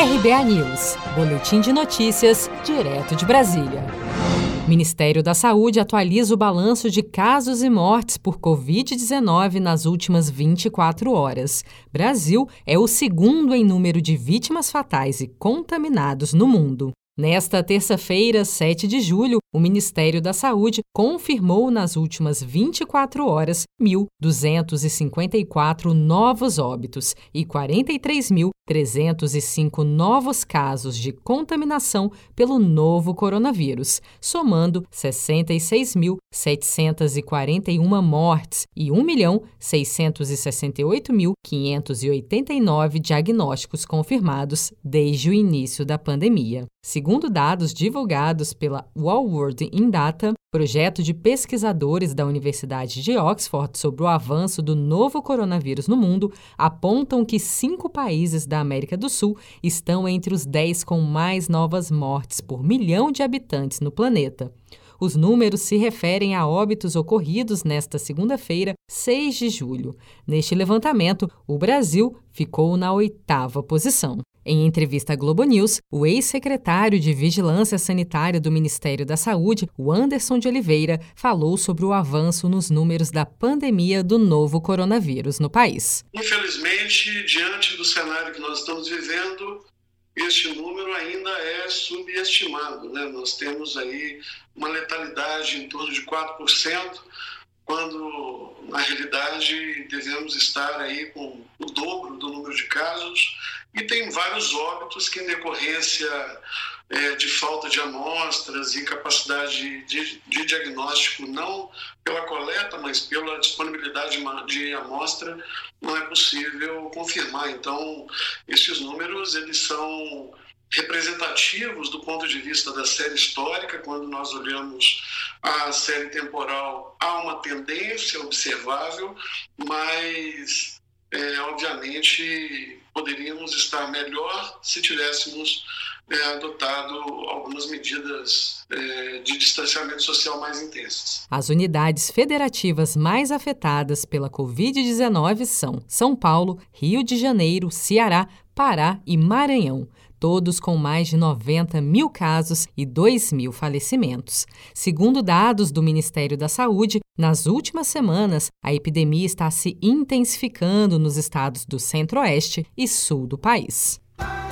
RBA News, Boletim de Notícias, direto de Brasília. Ministério da Saúde atualiza o balanço de casos e mortes por Covid-19 nas últimas 24 horas. Brasil é o segundo em número de vítimas fatais e contaminados no mundo. Nesta terça-feira, 7 de julho, o Ministério da Saúde confirmou nas últimas 24 horas 1.254 novos óbitos e 43.305 novos casos de contaminação pelo novo coronavírus, somando 66.741 mortes e 1.668.589 diagnósticos confirmados desde o início da pandemia. Segundo dados divulgados pela World in Data, projeto de pesquisadores da Universidade de Oxford sobre o avanço do novo coronavírus no mundo, apontam que cinco países da América do Sul estão entre os dez com mais novas mortes por milhão de habitantes no planeta. Os números se referem a óbitos ocorridos nesta segunda-feira, 6 de julho. Neste levantamento, o Brasil ficou na oitava posição. Em entrevista à Globo News, o ex-secretário de Vigilância Sanitária do Ministério da Saúde, o Anderson de Oliveira, falou sobre o avanço nos números da pandemia do novo coronavírus no país. Infelizmente, diante do cenário que nós estamos vivendo, este número ainda é subestimado. Né? Nós temos aí uma letalidade em torno de 4%, quando na realidade devemos estar aí com o dobro do número de casos e tem vários óbitos que em decorrência é, de falta de amostras e capacidade de, de, diagnóstico, não pela coleta, mas pela disponibilidade de amostra, não é possível confirmar. Então, esses números eles são representativos do ponto de vista da série histórica, quando nós olhamos a série temporal, há uma tendência observável, mas, é, obviamente, poderíamos estar melhor se tivéssemos é, adotado algumas medidas é, de distanciamento social mais intensas. As unidades federativas mais afetadas pela Covid-19 são São Paulo, Rio de Janeiro, Ceará, Pará e Maranhão todos com mais de 90 mil casos e 2 mil falecimentos. Segundo dados do Ministério da Saúde, nas últimas semanas, a epidemia está se intensificando nos estados do centro-oeste e sul do país.